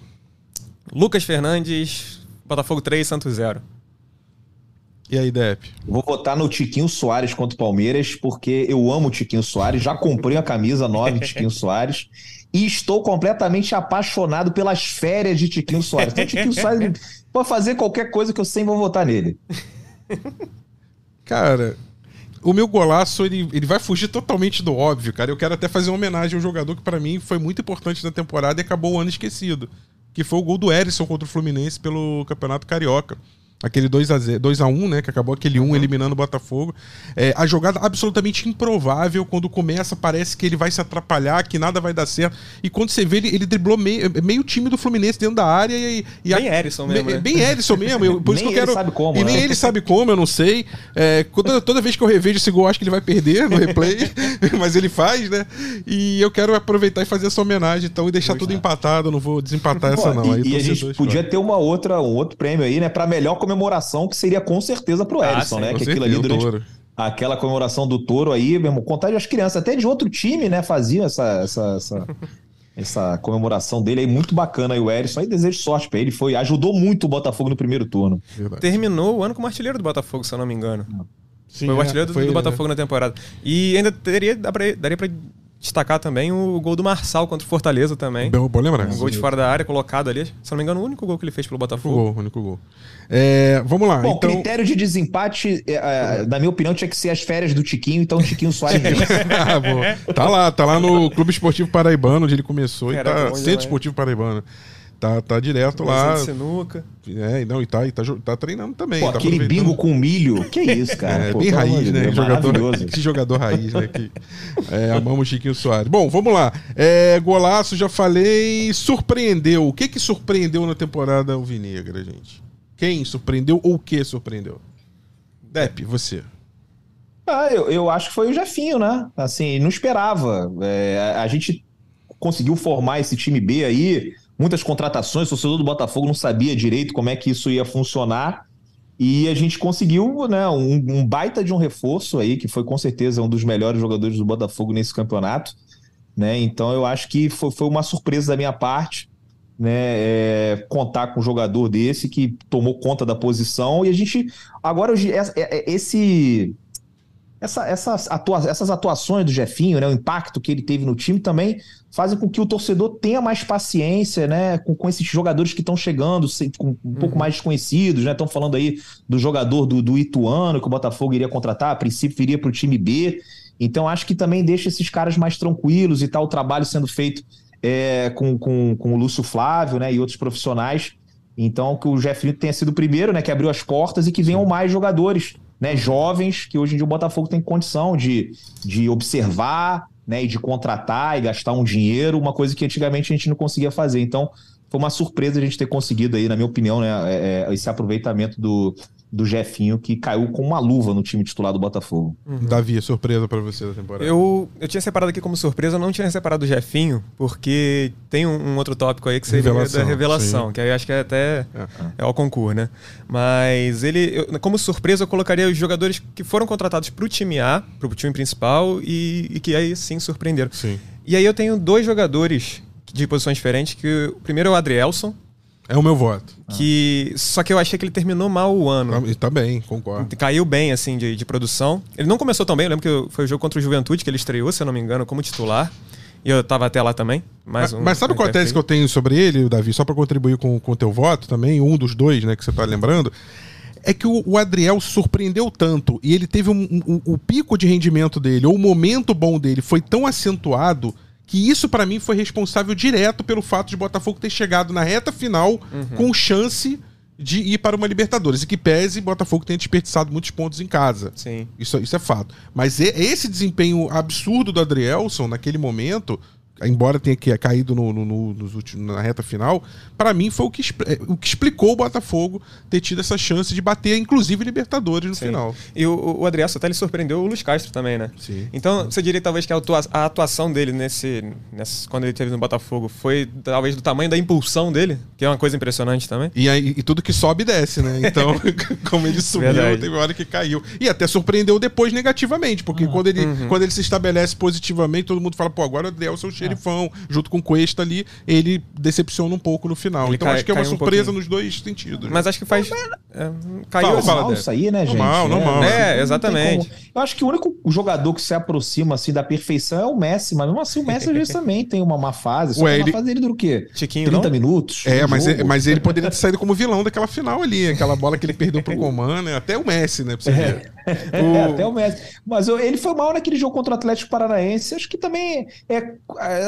Lucas Fernandes, Botafogo 3, Santos 0. E aí, Dep? Vou votar no Tiquinho Soares contra o Palmeiras, porque eu amo o Tiquinho Soares. Já comprei a camisa 9 Tiquinho Soares e estou completamente apaixonado pelas férias de Tiquinho Soares. Então, Tiquinho Soares pode fazer qualquer coisa que eu sempre vou votar nele. Cara, o meu golaço ele, ele vai fugir totalmente do óbvio, cara. Eu quero até fazer uma homenagem a um jogador que para mim foi muito importante na temporada e acabou o ano esquecido, que foi o gol do Erisson contra o Fluminense pelo Campeonato Carioca. Aquele 2x1, 1 né? Que acabou aquele 1 um eliminando o Botafogo. É, a jogada absolutamente improvável. Quando começa, parece que ele vai se atrapalhar, que nada vai dar certo. E quando você vê, ele, ele driblou meio, meio time do Fluminense dentro da área. E, e bem a, Erisson mesmo. Bem, né? bem Erisson mesmo. Eu, por isso que eu quero. Sabe como, e nem né? ele sabe como, eu não sei. É, toda, toda vez que eu revejo esse gol, acho que ele vai perder no replay. mas ele faz, né? E eu quero aproveitar e fazer essa homenagem então e deixar tudo empatado. Eu não vou desempatar Pô, essa, não. E, aí, e a gente podia ter uma outra, um outro prêmio aí, né? Pra melhor comemoração que seria com certeza pro ah, Edson, ah, né? Que aquilo ali durante aquela comemoração do touro aí, mesmo, contagem as crianças, até de outro time, né, faziam essa, essa, essa, essa comemoração dele aí muito bacana aí, o Erisson. Aí desejo sorte pra ele. Foi, ajudou muito o Botafogo no primeiro turno. Verdade. Terminou o ano como artilheiro do Botafogo, se eu não me engano. Sim, foi o é, artilheiro foi do, ele, Botafogo né? na temporada. E ainda teria, daria pra destacar também o gol do Marçal contra o Fortaleza também. Bom, bom lembrar. Um gol de fora da área, colocado ali. Se eu não me engano, o único gol que ele fez pelo Único Botafogo. gol, único gol. É, vamos lá, Bom, então... critério de desempate, é, é, na minha opinião, tinha que ser as férias do Tiquinho, então o Tiquinho Soares. Ah, tá lá, tá lá no Clube Esportivo Paraibano, onde ele começou, Cara, e tá Centro demais. Esportivo Paraibano. Tá, tá direto lá. de sinuca. É, não, e tá, e tá, tá treinando também. Pô, tá aquele bingo com milho, que isso, cara. É, Pô, bem raiz, né? Deus, jogador, esse jogador raiz, né? Que, é, amamos o Chiquinho Soares. Bom, vamos lá. É, golaço, já falei. Surpreendeu. O que que surpreendeu na temporada alvinegra, gente? Quem surpreendeu ou o que surpreendeu? Depp, você. Ah, eu, eu acho que foi o Jefinho, né? Assim, não esperava. É, a gente conseguiu formar esse time B aí, muitas contratações, o torcedor do Botafogo não sabia direito como é que isso ia funcionar. E a gente conseguiu né, um, um baita de um reforço aí, que foi com certeza um dos melhores jogadores do Botafogo nesse campeonato. Né? Então eu acho que foi, foi uma surpresa da minha parte né, é, contar com um jogador desse que tomou conta da posição. E a gente. Agora, é- é- esse. Essa, essas, atua- essas atuações do Jefinho, né, o impacto que ele teve no time também fazem com que o torcedor tenha mais paciência, né, com, com esses jogadores que estão chegando, um pouco mais desconhecidos, né, estão falando aí do jogador do, do Ituano que o Botafogo iria contratar, a princípio iria para o time B, então acho que também deixa esses caras mais tranquilos e tal, o trabalho sendo feito é, com, com, com o Lúcio Flávio, né, e outros profissionais, então que o Jefinho tenha sido o primeiro, né, que abriu as portas e que venham mais jogadores, né, jovens, que hoje em dia o Botafogo tem condição de, de observar, né, e de contratar e gastar um dinheiro, uma coisa que antigamente a gente não conseguia fazer. Então, foi uma surpresa a gente ter conseguido aí, na minha opinião, né, é, é, esse aproveitamento do, do Jefinho, que caiu com uma luva no time titular do Botafogo. Davi, surpresa pra você da temporada. Eu, eu tinha separado aqui como surpresa, eu não tinha separado o Jefinho, porque tem um, um outro tópico aí que seria Revelação, da revelação, sim. que aí acho que é até É. é ao concurso, né? Mas ele, eu- como surpresa, eu colocaria os jogadores que foram contratados pro time A, pro time principal, e, e que aí sim surpreenderam. Sim. E aí eu tenho dois jogadores de posições diferentes, que o primeiro é o Adrielson, É o meu voto. que só que eu achei que ele terminou mal o ano. Tá, tá bem, concordo. Caiu bem, assim, de, de produção. Ele não começou tão bem, eu lembro que foi o jogo contra o Juventude que ele estreou, se eu não me engano, como titular. E eu tava até lá também. Mais Mas, um, mas sabe qual é a tese que eu tenho sobre ele, Davi? Só pra contribuir com o teu voto também, um dos dois, né, que você tá lembrando. É que o, o Adriel surpreendeu tanto e ele teve um, um- um- o pico de rendimento dele, ou o momento bom dele foi tão acentuado que isso pra mim foi responsável direto pelo fato de Botafogo ter chegado na reta final com chance de ir para uma Libertadores. E que pese, Botafogo tenha desperdiçado muitos pontos em casa. Sim. Isso, isso é fato. Mas esse desempenho absurdo do Adrielson naquele momento, embora tenha caído no, no- no- nos últimos, na reta final, pra mim foi o que, o que explicou o Botafogo ter tido essa chance de bater, inclusive, Libertadores no Sim. final. E o, o Adriano até ele surpreendeu o Luiz Castro também, né? Sim. Então, você diria talvez que a, atua- a atuação dele nesse, nesse- quando ele teve no Botafogo foi talvez do tamanho da impulsão dele, que é uma coisa impressionante também. E, aí, e tudo que sobe desce, né? Então, como ele subiu, Verdade. teve hora que caiu. E até surpreendeu depois negativamente, porque quando, ele, Uhum. quando ele se estabelece positivamente, todo mundo fala, pô, agora o Adrielson é junto com o Cuesta ali, ele decepciona um pouco no final. Ele então cai- acho que é uma um surpresa pouquinho. nos dois sentidos. né? Mas acho que faz. é, caiu. Assim. fala, Normal isso aí, né, gente? Normal, normal. Não É, exatamente. Eu acho que o único jogador que se aproxima assim da perfeição é o Messi, mas mesmo assim o Messi às vezes também tem uma má fase. Só Ué, a ele- fase dele dura o quê? Tiquinho, 30 não? minutos? É, mas, mas ele poderia ter saído como vilão daquela final ali, aquela bola que ele perdeu pro Coman, né? Até o Messi, né? Pra você ver. É, até o Messi. Mas ele foi mal naquele jogo contra o Atlético Paranaense. Acho que também é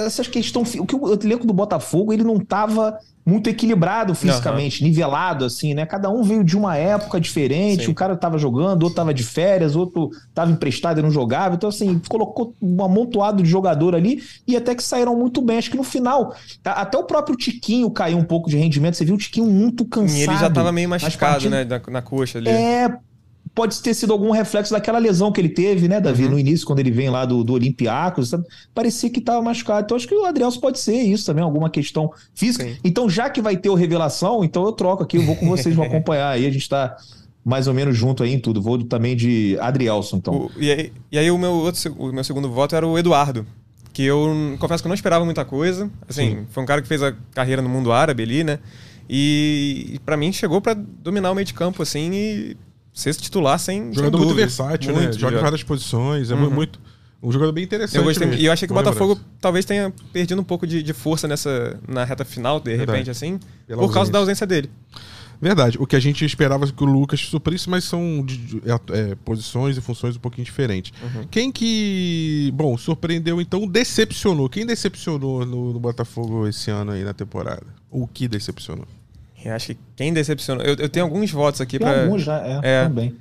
essas questões. O que o elenco do Botafogo ele não estava muito equilibrado fisicamente, nivelado assim, né? Cada um veio de uma época diferente. Sim. Um cara tava jogando, outro tava de férias, outro tava emprestado e não jogava. Então assim colocou um amontoado de jogador ali e até que saíram muito bem. Acho que no final até o próprio Tiquinho caiu um pouco de rendimento. Você viu o Tiquinho muito cansado. E ele já tava meio machucado, né? Na, na coxa ali. é, pode ter sido algum reflexo daquela lesão que ele teve, né, Davi, Uhum. no início, quando ele vem lá do, do Olympiacos, sabe? parecia que estava machucado. Então acho que o Adrielson pode ser isso também, alguma questão física. Sim. Então, já que vai ter o revelação, então eu troco aqui, eu vou com vocês, vou acompanhar aí, a gente tá mais ou menos junto aí em tudo. Vou também de Adrielson, então. O- e, aí, e aí o meu, outro, o meu segundo voto era o Eduardo. que eu confesso que eu não esperava muita coisa. Assim, Sim. foi um cara que fez a carreira no mundo árabe ali, né? E, e para mim chegou para dominar o meio de campo, assim, e ser titular sem. Jogador sem muito versátil, muito, né? Joga em várias posições, é uhum. muito. Um jogador bem interessante. Eu gostei, e eu achei que o Botafogo talvez tenha perdido um pouco de, de, força nessa, na reta final, de Verdade. repente, assim, Pela por ausência. causa da ausência dele. Verdade. O que a gente esperava que o Lucas suprisse, mas são é, é, posições e funções um pouquinho diferentes. Uhum. Quem que, bom, surpreendeu então, decepcionou? Quem decepcionou no, no, Botafogo esse ano aí na temporada? O que decepcionou? Eu acho que quem decepcionou. Eu, eu tenho alguns votos aqui para. Alguns já, é, é, também.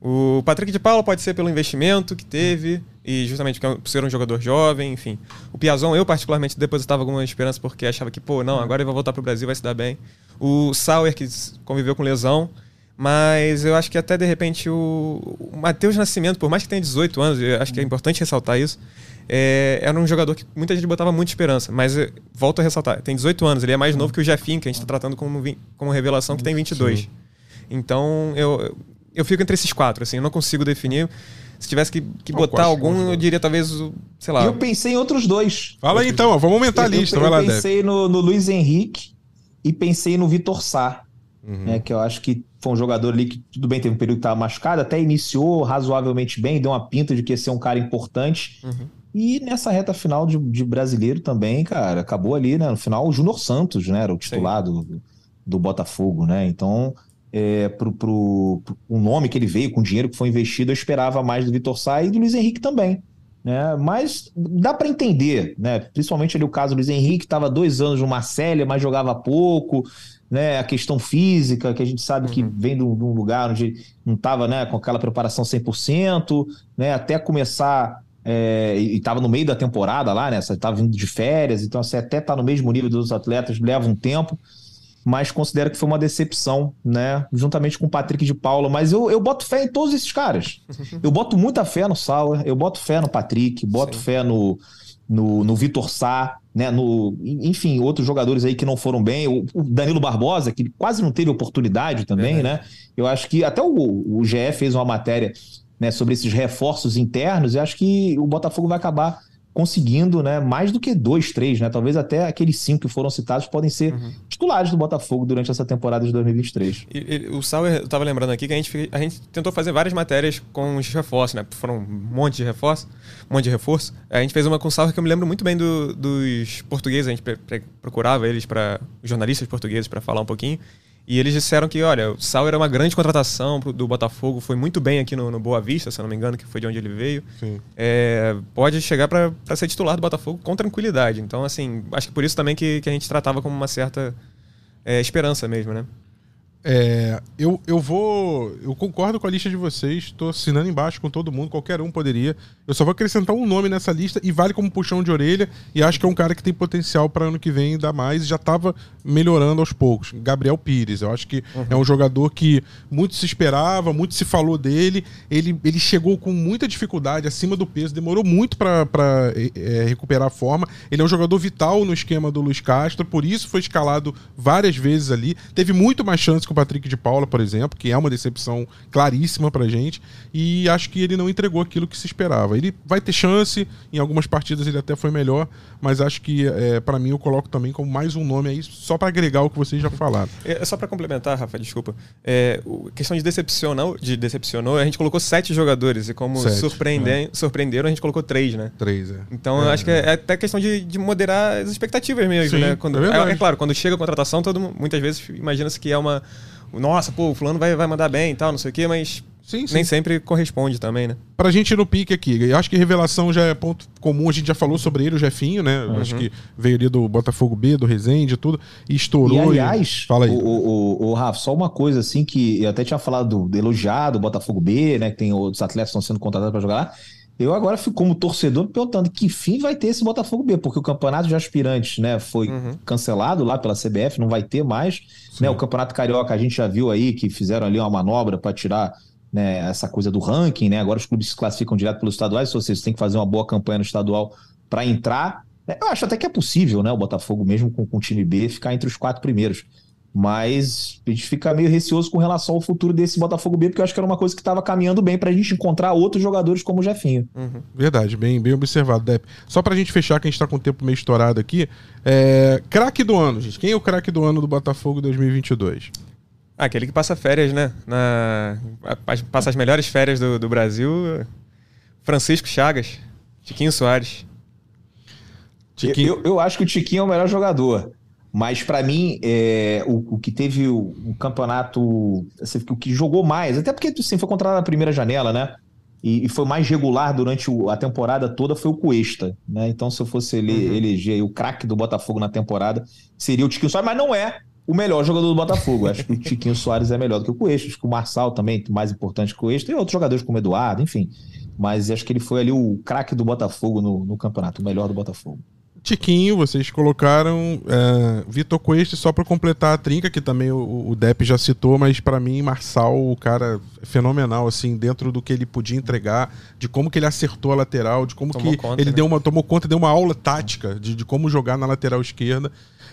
O Patrick de Paula pode ser pelo investimento que teve, e justamente por ser um jogador jovem, enfim. O Piazon, eu particularmente depositava alguma esperança porque achava que, pô, não, agora ele vai voltar pro Brasil, vai se dar bem. O Sauer, que conviveu com lesão. Mas eu acho que até de repente o, o Matheus Nascimento, por mais que tenha 18 anos, eu acho que é importante ressaltar isso, é, era um jogador que muita gente botava muita esperança. Mas volto a ressaltar, tem 18 anos, ele é mais novo que o Jefinho, que a gente está tratando como, como revelação, que tem 22. Sim. Então eu, eu fico entre esses quatro, assim, eu não consigo definir. Se tivesse que, que botar algum, eu diria talvez, sei lá. Eu pensei em outros dois. Fala aí então, vamos aumentar a lista. Eu, eu, eu pensei no, no Luiz Henrique e pensei no Vitor Sá, uhum. né, que eu acho que foi um jogador ali que, tudo bem, teve um período que estava machucado, até iniciou razoavelmente bem, deu uma pinta de que ia ser um cara importante. Uhum. E nessa reta final de, de, brasileiro também, cara, acabou ali, né? No final, o Júnior Santos, né? Era o titular do, do, Botafogo, né? Então, é, pro, pro, pro, o nome que ele veio, com o dinheiro que foi investido, eu esperava mais do Vitor Sá e do Luiz Henrique também. Né? Mas dá para entender, né? Principalmente ali o caso do Luiz Henrique, estava dois anos no Marcélia, mas jogava pouco, né? A questão física, que a gente sabe uhum. que vem de um lugar onde não estava né, com aquela preparação 100%, né? Até começar é, e estava no meio da temporada lá, né? Você estava vindo de férias, então você até está no mesmo nível dos atletas, leva um tempo mas considero que foi uma decepção, né? Juntamente com o Patrick de Paula. Mas eu, eu boto fé em todos esses caras. Eu boto muita fé no Sauer, eu boto fé no Patrick, boto Sim. fé no, no, no Vitor Sá, né? No, enfim, outros jogadores aí que não foram bem. O, o Danilo Barbosa, que quase não teve oportunidade também, é, né? Eu acho que até o, o GE fez uma matéria né, sobre esses reforços internos, e acho que o Botafogo vai acabar conseguindo né, mais do que dois, três, né? Talvez até aqueles cinco que foram citados podem ser uhum. titulares do Botafogo durante essa temporada de 2023. E, e, o Sauer, eu estava lembrando aqui que a gente, a gente tentou fazer várias matérias com os reforços, né? Foram um monte de reforço, um monte de reforço. A gente fez uma com o Sauer que eu me lembro muito bem do, dos portugueses, a gente procurava eles para jornalistas portugueses para falar um pouquinho. E eles disseram que, olha, o Sal era uma grande contratação do Botafogo, foi muito bem aqui no, no Boa Vista, se eu não me engano, que foi de onde ele veio. É, pode chegar para ser titular do Botafogo com tranquilidade. Então, assim, acho que por isso também que, que a gente tratava como uma certa é, esperança mesmo, né? É, eu, eu vou. Eu concordo com a lista de vocês, estou assinando embaixo com todo mundo, qualquer um poderia. Eu só vou acrescentar um nome nessa lista e vale como puxão de orelha. E acho que é um cara que tem potencial para ano que vem dar mais e já estava melhorando aos poucos. Gabriel Pires. Eu acho que uhum. é um jogador que muito se esperava, muito se falou dele. Ele, ele chegou com muita dificuldade, acima do peso, demorou muito para é, recuperar a forma. Ele é um jogador vital no esquema do Luiz Castro, por isso foi escalado várias vezes ali. Teve muito mais chance que Patrick de Paula, por exemplo, que é uma decepção claríssima pra gente. E acho que ele não entregou aquilo que se esperava. Ele vai ter chance, em algumas partidas ele até foi melhor, mas acho que é, para mim eu coloco também como mais um nome aí, só para agregar o que vocês já falaram. É, só para complementar, Rafa, desculpa. É, questão de decepcionou, de decepcionou, a gente colocou sete jogadores e como sete, é. surpreenderam, a gente colocou três, né? Três, é. Então eu acho que é, é até questão de, de, moderar as expectativas mesmo, Sim, né? Quando, é, é, claro, quando chega a contratação, todo, muitas vezes imagina-se que é uma nossa, pô, o fulano vai, vai mandar bem e tal, não sei o quê, mas sim, sim. nem sempre corresponde também, né? Pra gente ir no pique aqui, eu acho que revelação já é ponto comum, a gente já falou sobre ele, o Jefinho, né? Uhum. Acho que veio ali do Botafogo B, do Resende e tudo, e estourou. E aliás, e... Fala aí. O, o, o, Rafa, só uma coisa assim que eu até tinha falado do, elogiado, Botafogo B, né? Que tem outros atletas que estão sendo contratados para jogar lá. Eu agora fico como torcedor perguntando que fim vai ter esse Botafogo B, porque o campeonato de aspirantes, né, foi uhum. cancelado lá pela CBF, não vai ter mais, né? O Campeonato Carioca a gente já viu aí que fizeram ali uma manobra para tirar né, essa coisa do ranking, né? Agora os clubes se classificam direto pelos estaduais, ou seja, você tem que fazer uma boa campanha no estadual para entrar. Eu acho até que é possível, né, o Botafogo mesmo com, com o time B ficar entre os quatro primeiros. Mas a gente fica meio receoso com relação ao futuro desse Botafogo B, porque eu acho que era uma coisa que estava caminhando bem para a gente encontrar outros jogadores como o Jefinho. Uhum. Verdade, bem, bem observado, Depp. Só para a gente fechar, que a gente está com o tempo meio estourado aqui. É... Craque do ano, gente. Quem é o craque do ano do Botafogo 2022? Ah, aquele que passa férias, né? Na... Passa as melhores férias do, do Brasil. Francisco Chagas. Tiquinho Soares. Tiquinho. Eu, eu, acho que o Tiquinho é o melhor jogador. Mas para mim, é, o, o, que teve o, o campeonato, assim, o que jogou mais, até porque assim, foi contratado na primeira janela, né? E, e foi mais regular durante o, a temporada toda foi o Cuesta, né? Então, se eu fosse ele, uhum. eleger o craque do Botafogo na temporada, seria o Tiquinho Soares, mas não é o melhor jogador do Botafogo. Acho que o Tiquinho Soares é melhor do que o Cuesta, acho que o Marçal também mais importante que o Cuesta, e outros jogadores como o Eduardo, enfim. Mas acho que ele foi ali o craque do Botafogo no, no campeonato, o melhor do Botafogo. Tiquinho, vocês colocaram é, Vitor Cuesta só para completar a trinca, que também o, o Depp já citou, mas para mim, Marçal, o cara fenomenal, assim, dentro do que ele podia entregar, de como que ele acertou a lateral, de como tomou que conta, ele né? deu uma, tomou conta, deu uma aula tática de, de como jogar na lateral esquerda.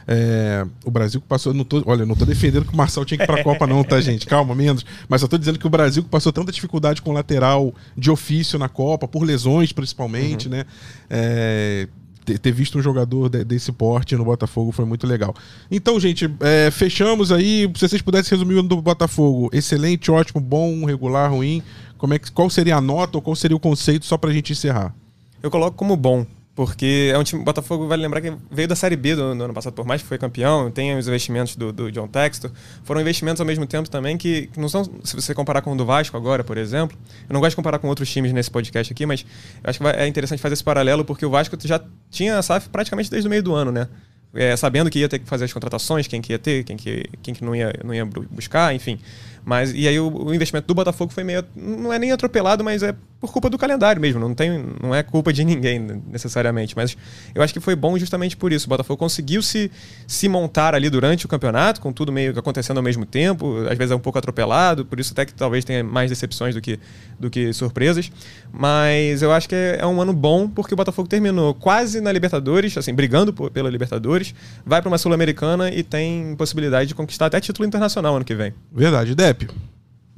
É, o Brasil que passou. Não tô, olha, não tô defendendo que o Marçal tinha que ir pra Copa, não, tá, gente? Calma, menos. Mas só tô dizendo que o Brasil que passou tanta dificuldade com lateral de ofício na Copa, por lesões principalmente, uhum. né? É, ter visto um jogador desse porte no Botafogo foi muito legal. Então, gente, é, fechamos aí. Se vocês pudessem resumir o ano do Botafogo: excelente, ótimo, bom, regular, ruim. Como é que, qual seria a nota ou qual seria o conceito só pra gente encerrar? Eu coloco como bom. Porque é um time. O Botafogo, vale lembrar que veio da Série B do, do, ano passado, por mais que foi campeão, tem os investimentos do, do John Textor. Foram investimentos ao mesmo tempo também que, que, não são. Se você comparar com o do Vasco agora, por exemplo. Eu não gosto de comparar com outros times nesse podcast aqui, mas acho que é interessante fazer esse paralelo, porque o Vasco já tinha a SAF praticamente desde o meio do ano, né? É, sabendo que ia ter que fazer as contratações, quem que ia ter, quem que, quem que não, ia, não ia buscar, enfim. Mas, e aí o, o, investimento do Botafogo foi meio. Não é nem atropelado, mas é por culpa do calendário mesmo. Não, tem, não é culpa de ninguém necessariamente. Mas eu acho que foi bom justamente por isso. O Botafogo conseguiu se, se montar ali durante o campeonato, com tudo meio acontecendo ao mesmo tempo. Às vezes é um pouco atropelado, por isso até que talvez tenha mais decepções do que, do que surpresas. Mas eu acho que é, é um ano bom, porque o Botafogo terminou quase na Libertadores, assim, brigando por, pela Libertadores, vai para uma Sul-Americana e tem possibilidade de conquistar até título internacional ano que vem. Verdade,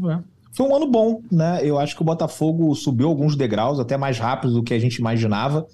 É. Foi um ano bom, né? Eu acho que o Botafogo subiu alguns degraus, até mais rápido do que a gente imaginava.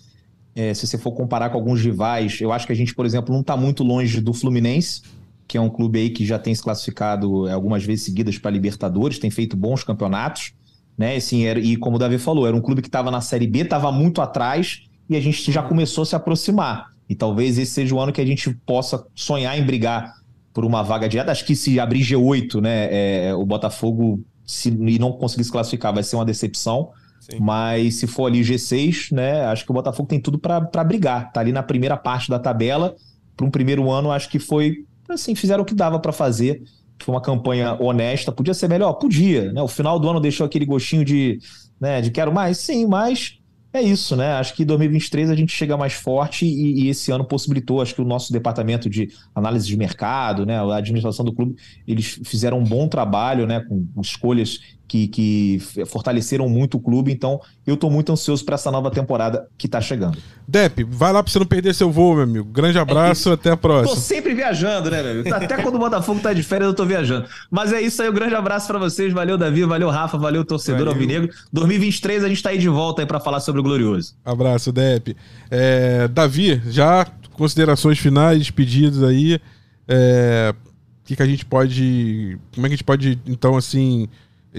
É, se você for comparar com alguns rivais, eu acho que a gente, por exemplo, não está muito longe do Fluminense, que é um clube aí que já tem se classificado é, algumas vezes seguidas para Libertadores, tem feito bons campeonatos, né? Assim, era, e como o Davi falou, era um clube que estava na Série B, estava muito atrás e a gente já começou a se aproximar. E talvez esse seja o ano que a gente possa sonhar em brigar por uma vaga direta. Acho que se abrir G8, né, é, o Botafogo se, e não conseguir se classificar vai ser uma decepção. Sim. Mas se for ali G6, né, acho que o Botafogo tem tudo para brigar. Tá ali na primeira parte da tabela. Para um primeiro ano, acho que foi assim, fizeram o que dava para fazer. Foi uma campanha honesta. Podia ser melhor? Podia. Né? O final do ano deixou aquele gostinho de, né, de quero mais? Sim, mas é isso, né? Acho que em 2023 a gente chega mais forte e, e, esse ano possibilitou, acho que o nosso departamento de análise de mercado, né, a administração do clube, eles fizeram um bom trabalho, né, com escolhas que, que fortaleceram muito o clube. Então, eu estou muito ansioso para essa nova temporada que está chegando. Dep, vai lá para você não perder seu voo, meu amigo. Grande abraço, é até a próxima. Tô sempre viajando, né, meu amigo? Até quando o Botafogo tá de férias, eu tô viajando. Mas é isso aí, um grande abraço para vocês. Valeu, Davi, valeu, Rafa, valeu, torcedor valeu. alvinegro. 2023 a gente tá aí de volta aí para falar sobre o Glorioso. Abraço, Dep. É, Davi, já considerações finais, pedidos aí. É, o que, que a gente pode. Como é que a gente pode, então, assim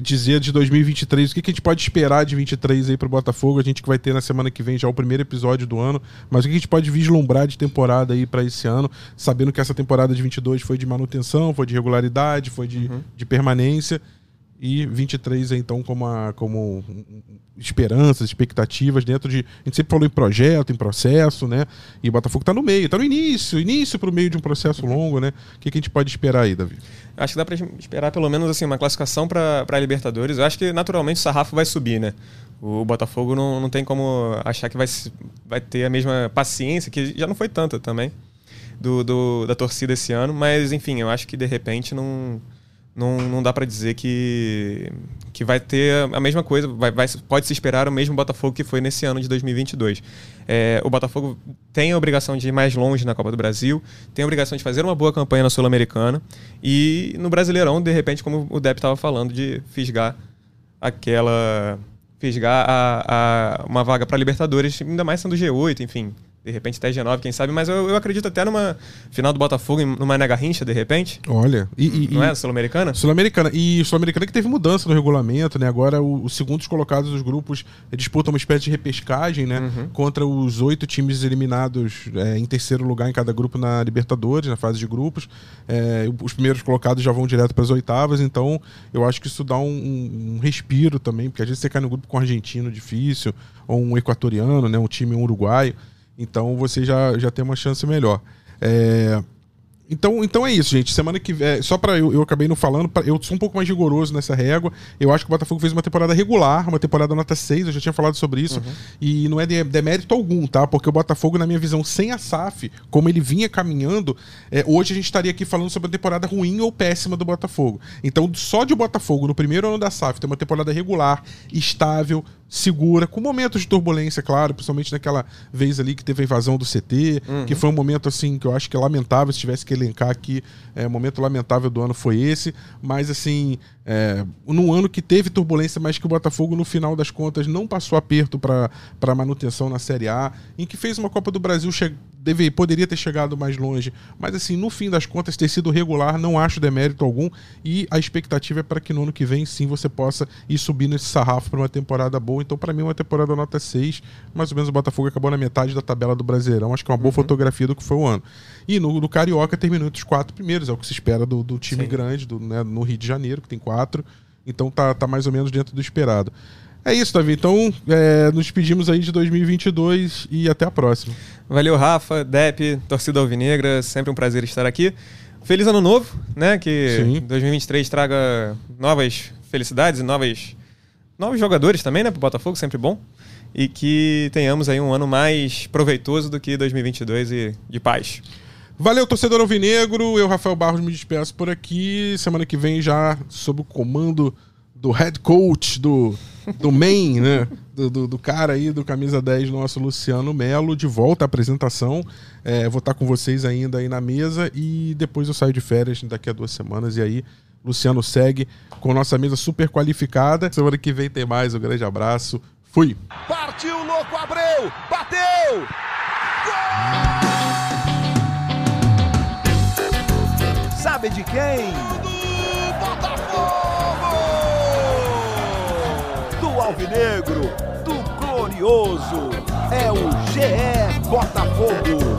dizer de 2023, o que, que a gente pode esperar de 23 aí pro Botafogo, a gente que vai ter na semana que vem já o primeiro episódio do ano, mas o que a gente pode vislumbrar de temporada aí para esse ano, sabendo que essa temporada de 22 foi de manutenção, foi de regularidade, foi de, uhum. de permanência, e 23 então como, a, como esperanças, expectativas dentro de. A gente sempre falou em projeto, em processo, né? E o Botafogo está no meio, está no início, início para o meio de um processo longo, né? O que, que a gente pode esperar aí, Davi? Acho que dá para esperar pelo menos assim uma classificação para a Libertadores. Eu acho que naturalmente o sarrafo vai subir, né? O Botafogo não, não tem como achar que vai, vai ter a mesma paciência, que já não foi tanta também, do, do da torcida esse ano. Mas, enfim, eu acho que de repente não não, não dá para dizer que, que vai ter a mesma coisa, vai, vai, pode se esperar o mesmo Botafogo que foi nesse ano de 2022. É, o Botafogo tem a obrigação de ir mais longe na Copa do Brasil, tem a obrigação de fazer uma boa campanha na Sul-Americana e no Brasileirão, de repente, como o Depp estava falando, de fisgar aquela. fisgar a, a uma vaga para Libertadores, ainda mais sendo G8, enfim de repente até G9, quem sabe, mas eu, eu acredito até numa final do Botafogo, numa Nega Rincha, de repente. Olha, e, e não é Sul-Americana? Sul-Americana. E Sul-Americana que teve mudança no regulamento, né? Agora o, os segundos colocados dos grupos disputam uma espécie de repescagem, né? Uhum. Contra os oito times eliminados é, em terceiro lugar em cada grupo na Libertadores, na fase de grupos. É, os primeiros colocados já vão direto para as oitavas, então eu acho que isso dá um, um, um respiro também, porque às vezes você cai no grupo com um argentino difícil, ou um equatoriano, né? Um time um uruguaio. Então você já, já tem uma chance melhor. É, então, então é isso, gente. Semana que vem. Só para eu, eu acabei não falando, pra, eu sou um pouco mais rigoroso nessa régua. Eu acho que o Botafogo fez uma temporada regular, uma temporada nota 6, eu já tinha falado sobre isso. Uhum. E não é de, demérito algum, tá? Porque o Botafogo, na minha visão, sem a SAF, como ele vinha caminhando, é, hoje a gente estaria aqui falando sobre a temporada ruim ou péssima do Botafogo. Então, só de Botafogo, no primeiro ano da SAF, ter uma temporada regular, estável, segura, com momentos de turbulência, claro, principalmente naquela vez ali que teve a invasão do CT, uhum. que foi um momento assim que eu acho que é lamentável, se tivesse que elencar aqui, é, momento lamentável do ano foi esse, mas assim, é, num ano que teve turbulência, mas que o Botafogo no final das contas não passou aperto para manutenção na Série A, em que fez uma Copa do Brasil deve, poderia ter chegado mais longe, mas assim, no fim das contas, ter sido regular, não acho demérito algum, e a expectativa é para que no ano que vem sim você possa ir subindo esse sarrafo para uma temporada boa. Então, para mim, uma temporada nota 6, mais ou menos o Botafogo acabou na metade da tabela do Brasileirão, acho que é uma boa uhum. fotografia do que foi o ano. E no do Carioca terminou entre os quatro primeiros, é o que se espera do, do time sim. grande, do, né, no Rio de Janeiro, que tem quatro, então tá, tá mais ou menos dentro do esperado. É isso, Davi. Então, é, nos despedimos aí de 2022 e até a próxima. Valeu, Rafa, Dep, torcida alvinegra, sempre um prazer estar aqui. Feliz ano novo, né? Que Sim. 2023 traga novas felicidades e novas, novos jogadores também, né? Pro Botafogo, sempre bom. E que tenhamos aí um ano mais proveitoso do que 2022 e de paz. Valeu, torcedor alvinegro. Eu, Rafael Barros, me despeço por aqui. Semana que vem já sob o comando do head coach do, do main, né? Do, do, do, cara aí do camisa 10, nosso Luciano Melo, de volta à apresentação. É, vou estar com vocês ainda aí na mesa e depois eu saio de férias daqui a duas semanas. E aí, Luciano segue com nossa mesa super qualificada. Semana que vem tem mais. Um grande abraço. Fui. Partiu, louco, Abreu! Bateu! Gol! Sabe de quem? Negro, do glorioso, é o GE Botafogo.